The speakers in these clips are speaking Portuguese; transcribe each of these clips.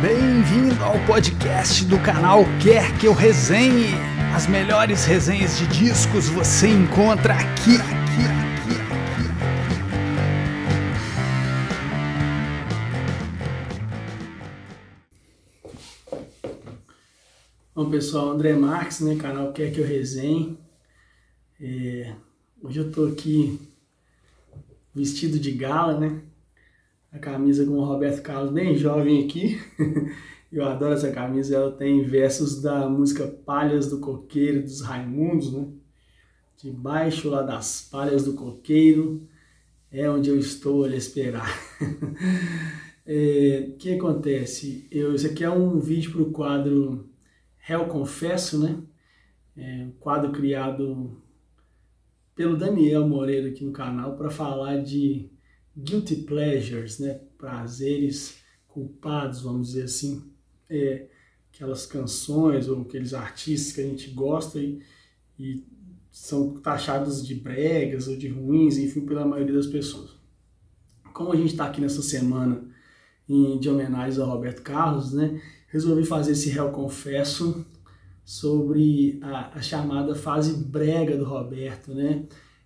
Bem-vindo ao podcast do canal Quer Que Eu Resenhe. As melhores resenhas de discos você encontra aqui, aqui, aqui, aqui. Bom pessoal, André Marques, né, canal Quer Que Eu Resenhe. É, hoje eu tô aqui vestido de gala, né? A camisa com o Roberto Carlos bem jovem aqui. Eu adoro essa camisa, ela tem versos da música Palhas do Coqueiro dos Raimundos, né? Debaixo lá das palhas do coqueiro é onde eu estou a esperar. O é, que acontece? Eu, esse aqui é um vídeo para o quadro Réu Confesso, né? É um quadro criado pelo Daniel Moreira aqui no canal para falar de guilty pleasures, né? Prazeres culpados, vamos dizer assim. É, aquelas canções ou aqueles artistas que a gente gosta e, e são taxados de bregas ou de ruins, enfim, pela maioria das pessoas. Como a gente está aqui nessa semana em, de homenagem ao Roberto Carlos, né? Resolvi fazer esse réu confesso sobre a, a chamada fase brega do Roberto, né?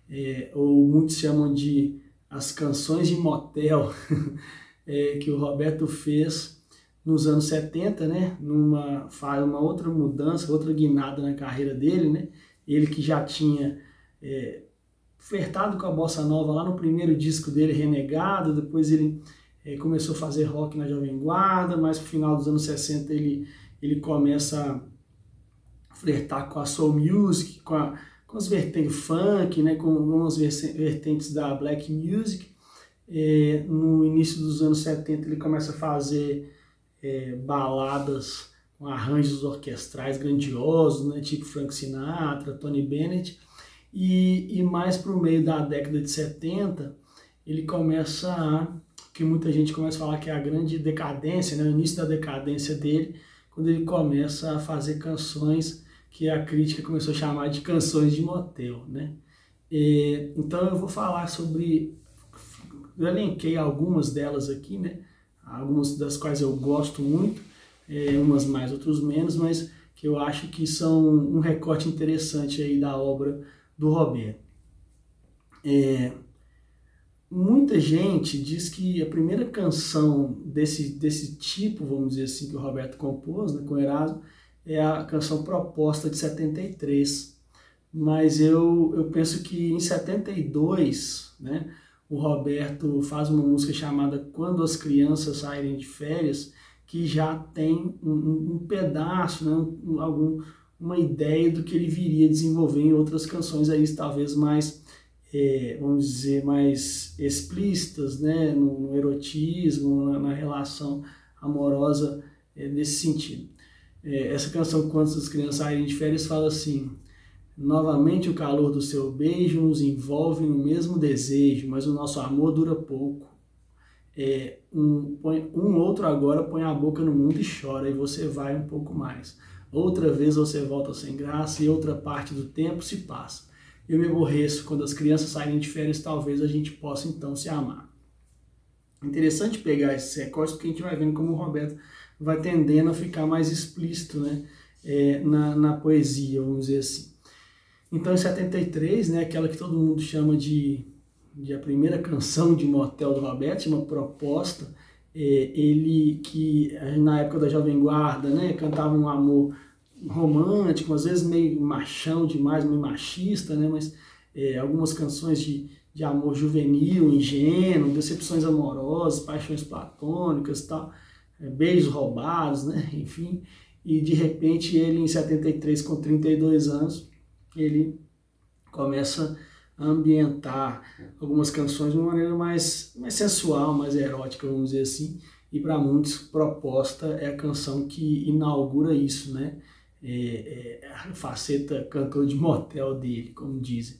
É, ou muitos chamam de as canções de motel é, que o Roberto fez nos anos 70, né? Numa faz uma outra mudança, outra guinada na carreira dele, né? Ele que já tinha é, flertado com a bossa nova lá no primeiro disco dele, Renegado, depois ele é, começou a fazer rock na Jovem Guarda, mas no final dos anos 60 ele, ele começa a flertar com a soul music, com a com as vertentes funk, né, com algumas vertentes da black music. É, no início dos anos 70 ele começa a fazer é, baladas com arranjos orquestrais grandiosos, né, tipo Frank Sinatra, Tony Bennett. E, e mais para o meio da década de 70 ele começa a, que muita gente começa a falar que é a grande decadência, né, o início da decadência dele, quando ele começa a fazer canções que a crítica começou a chamar de canções de motel, né? E, então eu vou falar sobre, eu elenquei algumas delas aqui, né? Algumas das quais eu gosto muito, é, umas mais, outras menos, mas que eu acho que são um recorte interessante aí da obra do Roberto. É, muita gente diz que a primeira canção desse, desse tipo, vamos dizer assim, que o Roberto compôs, né, com Erasmo, é a canção proposta de 73, mas eu, eu penso que em 72, né, o Roberto faz uma música chamada Quando as Crianças Saírem de Férias, que já tem um, um pedaço, né, um, algum, uma ideia do que ele viria desenvolver em outras canções aí, talvez mais, é, vamos dizer, mais explícitas, né, no, no erotismo, na, na, relação amorosa é, nesse sentido. É, essa canção, Quando as Crianças Saírem de Férias, fala assim: Novamente o calor do seu beijo nos envolve no mesmo desejo, mas o nosso amor dura pouco. É, um, põe, um outro agora põe a boca no mundo e chora, e você vai um pouco mais. Outra vez você volta sem graça e outra parte do tempo se passa. Eu me aborreço quando as crianças saírem de férias, talvez a gente possa então se amar. Interessante pegar esses recortes porque a gente vai vendo como o Roberto vai tendendo a ficar mais explícito né, é, na, na poesia, vamos dizer assim. Então, em 73, né, aquela que todo mundo chama de, de a primeira canção de motel do Roberto, uma proposta, é, ele que na época da Jovem Guarda né, cantava um amor romântico, às vezes meio machão demais, meio machista, né, mas é, algumas canções de, de amor juvenil, ingênuo, decepções amorosas, paixões platônicas e tal. É, beijos roubados, né? enfim. E de repente ele, em 73, com 32 anos, ele começa a ambientar algumas canções de uma maneira mais, mais sensual, mais erótica, vamos dizer assim. E para muitos, Proposta é a canção que inaugura isso, né? É, é a faceta cantor de motel dele, como dizem.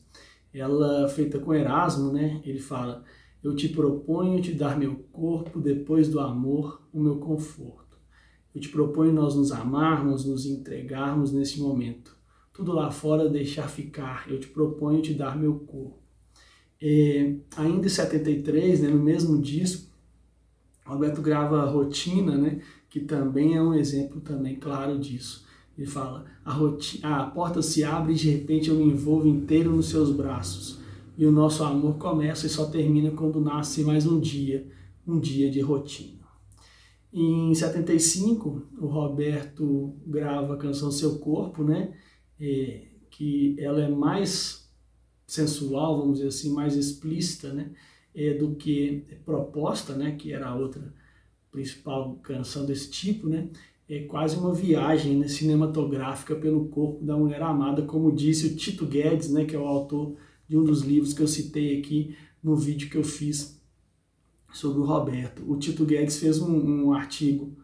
Ela feita com Erasmo, né? Ele fala eu te proponho te dar meu corpo depois do amor, o meu conforto. Eu te proponho nós nos amarmos, nos entregarmos nesse momento. Tudo lá fora deixar ficar. Eu te proponho te dar meu corpo. É, ainda em 73, né, no mesmo disco, Roberto grava Rotina, né, que também é um exemplo também claro disso. Ele fala: a, rotina, a porta se abre e de repente eu me envolvo inteiro nos seus braços. E o nosso amor começa e só termina quando nasce mais um dia, um dia de rotina. Em 75, o Roberto grava a canção Seu Corpo, né? É, que ela é mais sensual, vamos dizer assim, mais explícita, né? É, do que proposta, né? Que era a outra principal canção desse tipo, né? É quase uma viagem né, cinematográfica pelo corpo da mulher amada, como disse o Tito Guedes, né? Que é o autor de um dos livros que eu citei aqui no vídeo que eu fiz sobre o Roberto. O Tito Guedes fez um, um artigo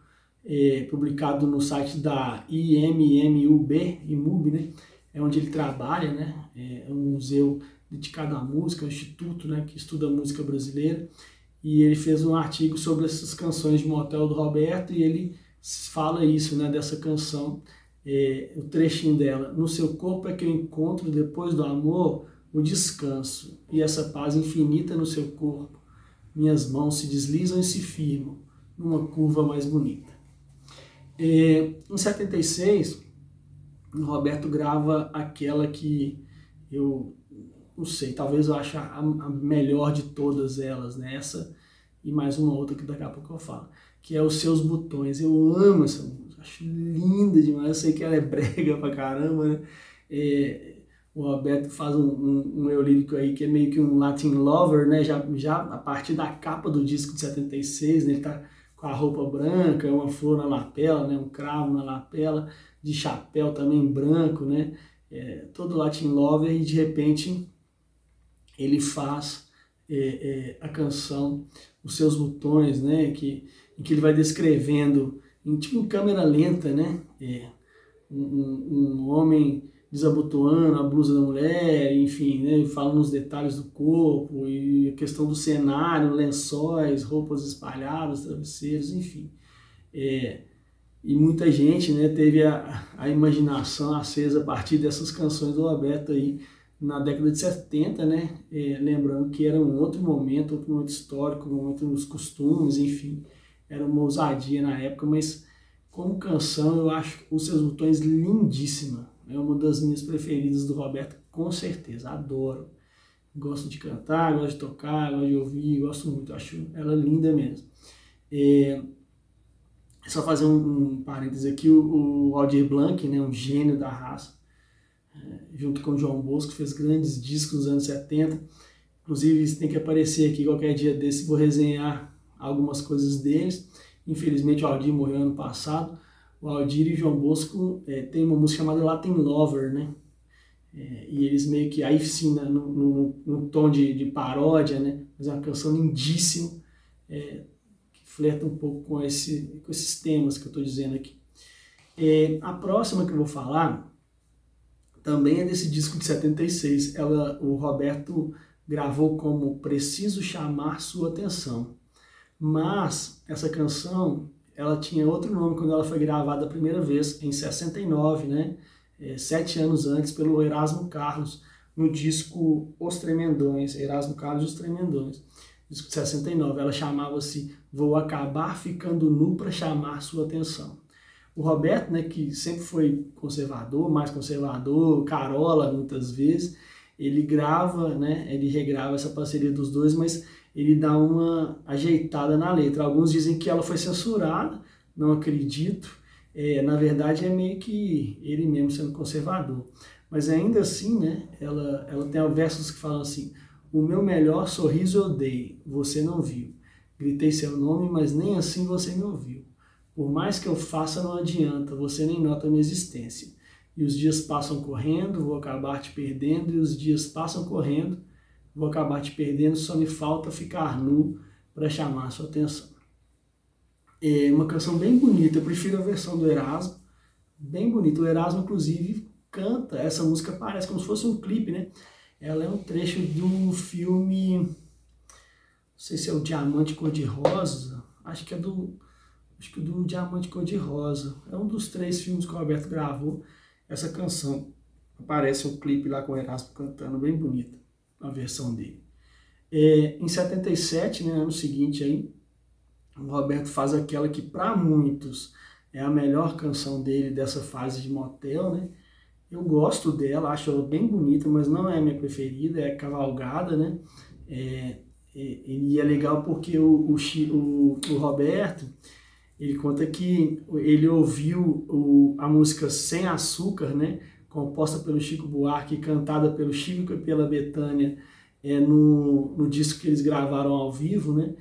é, publicado no site da IMMUB, IMUB, né? É onde ele trabalha, né? É um museu dedicado à música, um instituto, né? Que estuda música brasileira e ele fez um artigo sobre essas canções de motel do Roberto e ele fala isso, né, dessa canção, é, o trechinho dela. No seu corpo é que eu encontro, depois do amor, o descanso e essa paz infinita no seu corpo. Minhas mãos se deslizam e se firmam numa curva mais bonita. É, em 76, o Roberto grava aquela que eu não sei, talvez eu ache a, melhor de todas elas, né? Essa e mais uma outra que daqui a pouco eu falo, que é Os Seus Botões. Eu amo essa música, acho linda demais, eu sei que ela é brega pra caramba, né? É, o Roberto faz um, um, um eu lírico aí que é meio que um Latin Lover, né? Já, já a partir da capa do disco de 76, né? Ele tá com a roupa branca, uma flor na lapela, né? Um cravo na lapela, de chapéu também branco, né? É, todo Latin Lover e de repente ele faz é, é, a canção Os Seus Botões, né? Que, em que ele vai descrevendo, em, tipo em câmera lenta, né? É, um, um, homem desabotoando a blusa da mulher, enfim, né? falando nos detalhes do corpo e a questão do cenário, lençóis, roupas espalhadas, travesseiros, enfim. É, e muita gente né, teve a, a imaginação acesa a partir dessas canções do Roberto aí, na década de 70, né? É, lembrando que era um outro momento, outro momento histórico, um momento dos costumes, enfim, era uma ousadia na época, mas como canção eu acho Os Seus Botões lindíssima, é uma das minhas preferidas do Roberto, com certeza, adoro. Gosto de cantar, gosto de tocar, gosto de ouvir, gosto muito, acho ela linda mesmo. É, é só fazer um, um parêntese aqui, o, o Aldir Blanc, né, um gênio da raça, junto com o João Bosco, fez grandes discos nos anos 70. Inclusive, isso tem que aparecer aqui qualquer dia desse, vou resenhar algumas coisas deles. Infelizmente, o Aldir morreu ano passado. O Aldir e João Bosco é, tem uma música chamada Latin Lover, né? É, e eles meio que, aí sim, né, no, no, tom de, de, paródia, né? Mas é uma canção lindíssima, é, que flerta um pouco com, esse, com esses temas que eu estou dizendo aqui. É, a próxima que eu vou falar também é desse disco de 76. Ela, o Roberto gravou como Preciso Chamar Sua Atenção. Mas essa canção, ela tinha outro nome quando ela foi gravada a primeira vez, em 69, né? É, sete anos antes, pelo Erasmo Carlos, no disco Os Tremendões, Erasmo Carlos e Os Tremendões, disco de 69. Ela chamava-se Vou Acabar Ficando Nu para Chamar Sua Atenção. O Roberto, né, que sempre foi conservador, mais conservador, carola muitas vezes, ele grava, né, ele regrava essa parceria dos dois, mas ele dá uma ajeitada na letra. Alguns dizem que ela foi censurada, não acredito. É, na verdade, é meio que ele mesmo sendo conservador. Mas ainda assim, né, ela, ela tem versos que falam assim: O meu melhor sorriso eu dei, você não viu. Gritei seu nome, mas nem assim você me ouviu. Por mais que eu faça, não adianta, você nem nota minha existência. E os dias passam correndo, vou acabar te perdendo, e os dias passam correndo, vou acabar te perdendo, só me falta ficar nu para chamar a sua atenção. É uma canção bem bonita, eu prefiro a versão do Erasmo, bem bonita. O Erasmo, inclusive, canta, essa música parece como se fosse um clipe, né? Ela é um trecho do filme, não sei se é o Diamante Cor-de-Rosa, acho que é do acho que do Diamante Cor-de-Rosa. É um dos três filmes que o Roberto gravou. Essa canção aparece um clipe lá com o Erasmo cantando, bem bonita, a versão dele. É, em 77, né, ano seguinte aí, o Roberto faz aquela que para muitos é a melhor canção dele dessa fase de motel, né? Eu gosto dela, acho ela bem bonita, mas não é a minha preferida, é Cavalgada, né? É, e é legal porque o, o, o, o Roberto, ele conta que ele ouviu o, a música Sem Açúcar, né? Composta pelo Chico Buarque, cantada pelo Chico e pela Betânia, é, no, no disco que eles gravaram ao vivo, né?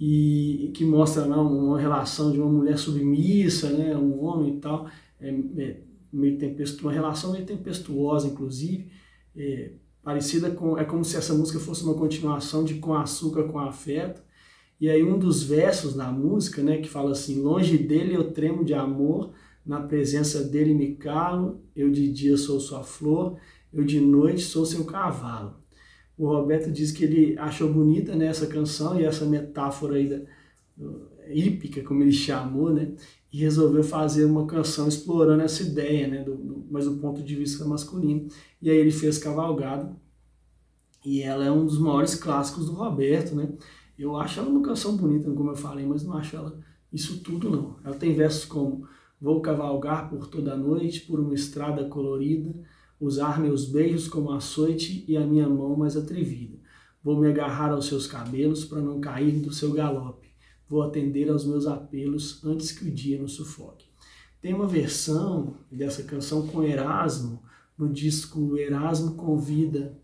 E que mostra não, uma relação de uma mulher submissa, né? Um homem e tal. É, é, meio tempestuosa, uma relação meio tempestuosa, inclusive, é, parecida com, é como se essa música fosse uma continuação de Com Açúcar, Com Afeto, e aí um dos versos da música, né, que fala assim, longe dele eu tremo de amor, na presença dele me calo, eu de dia sou sua flor, eu de noite sou seu cavalo. O Roberto diz que ele achou bonita né, essa canção e essa metáfora aí da, hípica, como ele chamou, né? E resolveu fazer uma canção explorando essa ideia, né? Do, do, mas do ponto de vista masculino. E aí ele fez Cavalgado. E ela é um dos maiores clássicos do Roberto, né? Eu acho ela uma canção bonita, como eu falei, mas não acho ela isso tudo, não. Ela tem versos como Vou cavalgar por toda a noite, por uma estrada colorida, usar meus beijos como açoite e a minha mão mais atrevida. Vou me agarrar aos seus cabelos para não cair do seu galope vou atender aos meus apelos antes que o dia nos sufoque. Tem uma versão dessa canção com Erasmo, no disco Erasmo Convida.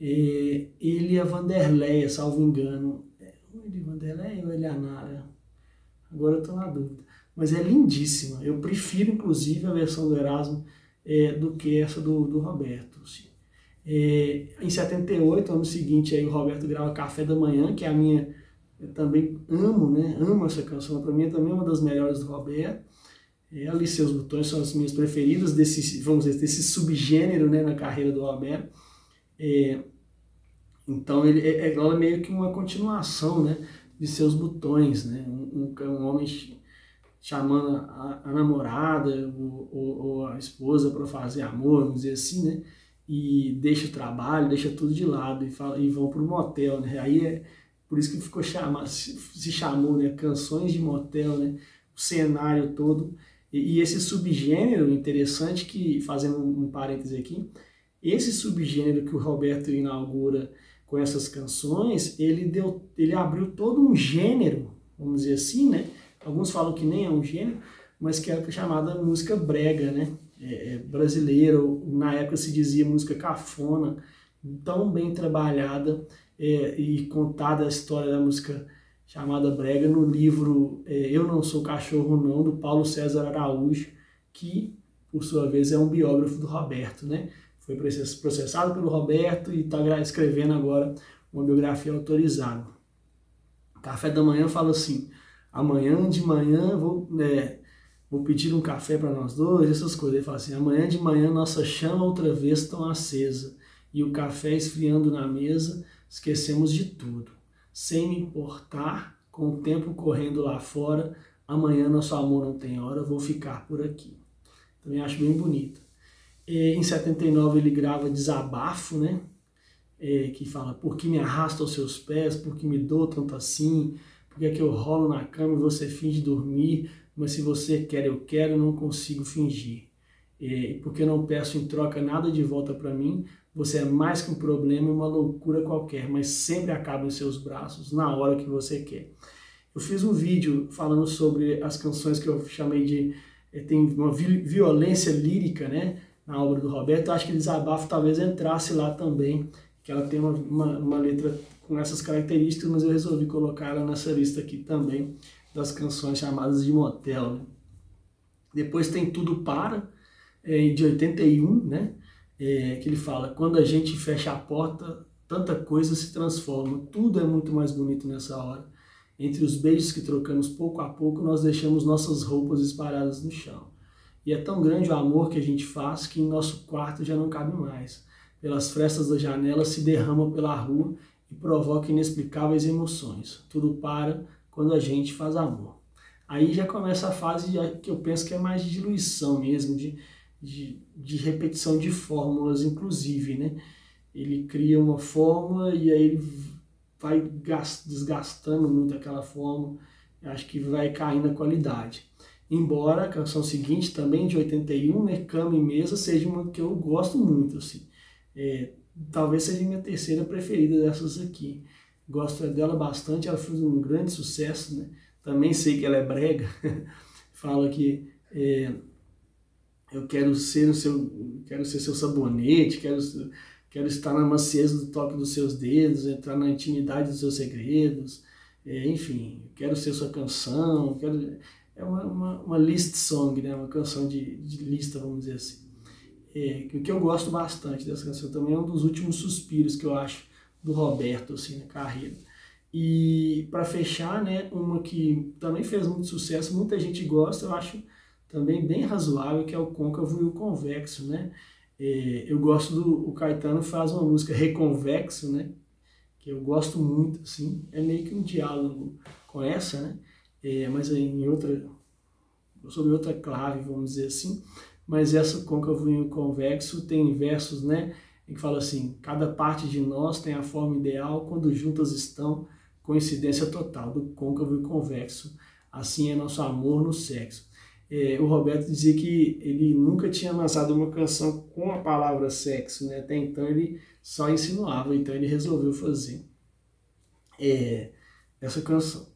É, ele a Vanderleia, salvo engano. É ele Vanderleia ou ele Nara? Agora eu estou na dúvida. Mas é lindíssima. Eu prefiro, inclusive, a versão do Erasmo é, do que essa do, do Roberto. Assim. É, em 78, ano seguinte, aí o Roberto grava Café da Manhã, que é a minha eu também amo, né? Amo essa canção. Para mim é também uma das melhores do Roberto. É, ali seus botões são as minhas preferidas desse, vamos dizer, desse subgênero, né, na carreira do Roberto. É, então ele é, ela é meio que uma continuação, né, de seus botões, né? Um, um, um homem chamando a, a namorada ou, ou, ou, a esposa para fazer amor, vamos dizer assim, né? E deixa o trabalho, deixa tudo de lado e, fala, e vão para o motel, né? Aí é por isso que ficou chamado, se chamou, né, canções de motel, né, o cenário todo. E, e esse subgênero interessante que, fazendo um, um parêntese aqui, esse subgênero que o Roberto inaugura com essas canções, ele deu, ele abriu todo um gênero, vamos dizer assim, né? Alguns falam que nem é um gênero, mas que é chamada música brega, né? É, é brasileira, na época se dizia música cafona, tão bem trabalhada é, e contada a história da música chamada Brega no livro é, Eu Não Sou Cachorro Não, do Paulo César Araújo, que, por sua vez, é um biógrafo do Roberto, né? Foi processado pelo Roberto e está escrevendo agora uma biografia autorizada. Café da manhã fala assim, amanhã de manhã vou, é, vou pedir um café para nós dois, essas coisas. Ele fala assim, amanhã de manhã nossa chama outra vez tão acesa e o café esfriando na mesa, esquecemos de tudo. Sem me importar, com o tempo correndo lá fora, amanhã nosso amor não tem hora, vou ficar por aqui. Também acho bem bonito. E, em 79 ele grava Desabafo, né? É, que fala, por que me arrasta aos seus pés, por que me dou tanto assim, por que é que eu rolo na cama e você finge dormir, mas se você quer eu quero, não consigo fingir. É, porque não peço em troca nada de volta para mim, você é mais que um problema, uma loucura qualquer, mas sempre acaba em seus braços na hora que você quer. Eu fiz um vídeo falando sobre as canções que eu chamei de eh, tem uma violência lírica, né, na obra do Roberto. Eu acho que Desabafo talvez entrasse lá também, que ela tem uma, uma, uma letra com essas características, mas eu resolvi colocar ela nessa lista aqui também das canções chamadas de motel. Né? Depois tem Tudo Para, é, de 81, né? é, que ele fala: quando a gente fecha a porta, tanta coisa se transforma, tudo é muito mais bonito nessa hora. Entre os beijos que trocamos pouco a pouco, nós deixamos nossas roupas espalhadas no chão. E é tão grande o amor que a gente faz que em nosso quarto já não cabe mais. Pelas frestas da janela se derrama pela rua e provoca inexplicáveis emoções. Tudo para quando a gente faz amor. Aí já começa a fase que eu penso que é mais de diluição mesmo, de de, de repetição de fórmulas, inclusive, né? Ele cria uma fórmula e aí ele vai desgastando muito aquela fórmula. acho que vai cair na qualidade. Embora a canção seguinte, também de 81, né, Cama e Mesa, seja uma que eu gosto muito, assim. É, talvez seja minha terceira preferida dessas aqui. Gosto dela bastante, ela fez um grande sucesso, né? Também sei que ela é brega. Fala que é, eu quero ser o seu, quero ser seu sabonete, quero, quero estar na macieza do toque dos seus dedos, entrar na intimidade dos seus segredos, é, enfim, quero ser sua canção, quero é uma, uma, uma list song, né? uma canção de, de lista, vamos dizer assim. É, que eu gosto bastante dessa canção também é um dos últimos suspiros que eu acho do Roberto assim, na carreira. E para fechar, né, uma que também fez muito sucesso, muita gente gosta, eu acho também bem razoável, que é o côncavo e o convexo, né? É, eu gosto do o Caetano faz uma música reconvexo, né? Que eu gosto muito, assim, é meio que um diálogo com essa, né? é, mas em outra, sobre outra clave, vamos dizer assim. Mas essa côncavo e convexo tem versos, né, em que fala assim: cada parte de nós tem a forma ideal quando juntas estão, coincidência total do côncavo e convexo. Assim é nosso amor no sexo. É, o Roberto dizia que ele nunca tinha lançado uma canção com a palavra sexo, né? Até então ele só insinuava, então ele resolveu fazer é, essa canção.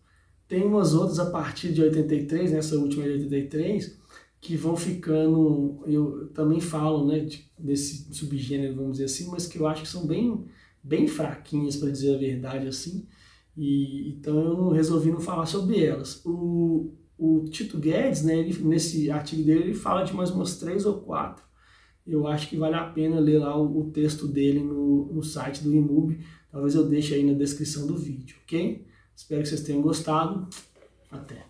Tem umas outras a partir de 83, nessa última de 83, que vão ficando, eu também falo, né, de, desse subgênero, vamos dizer assim, mas que eu acho que são bem, bem fraquinhas, para dizer a verdade, assim, e então eu resolvi não falar sobre elas. O, o Tito Guedes, né, ele, nesse artigo dele, ele fala de mais umas três ou quatro. Eu acho que vale a pena ler lá o, o texto dele no, no site do IMUB. Talvez eu deixe aí na descrição do vídeo, ok? Espero que vocês tenham gostado. Até.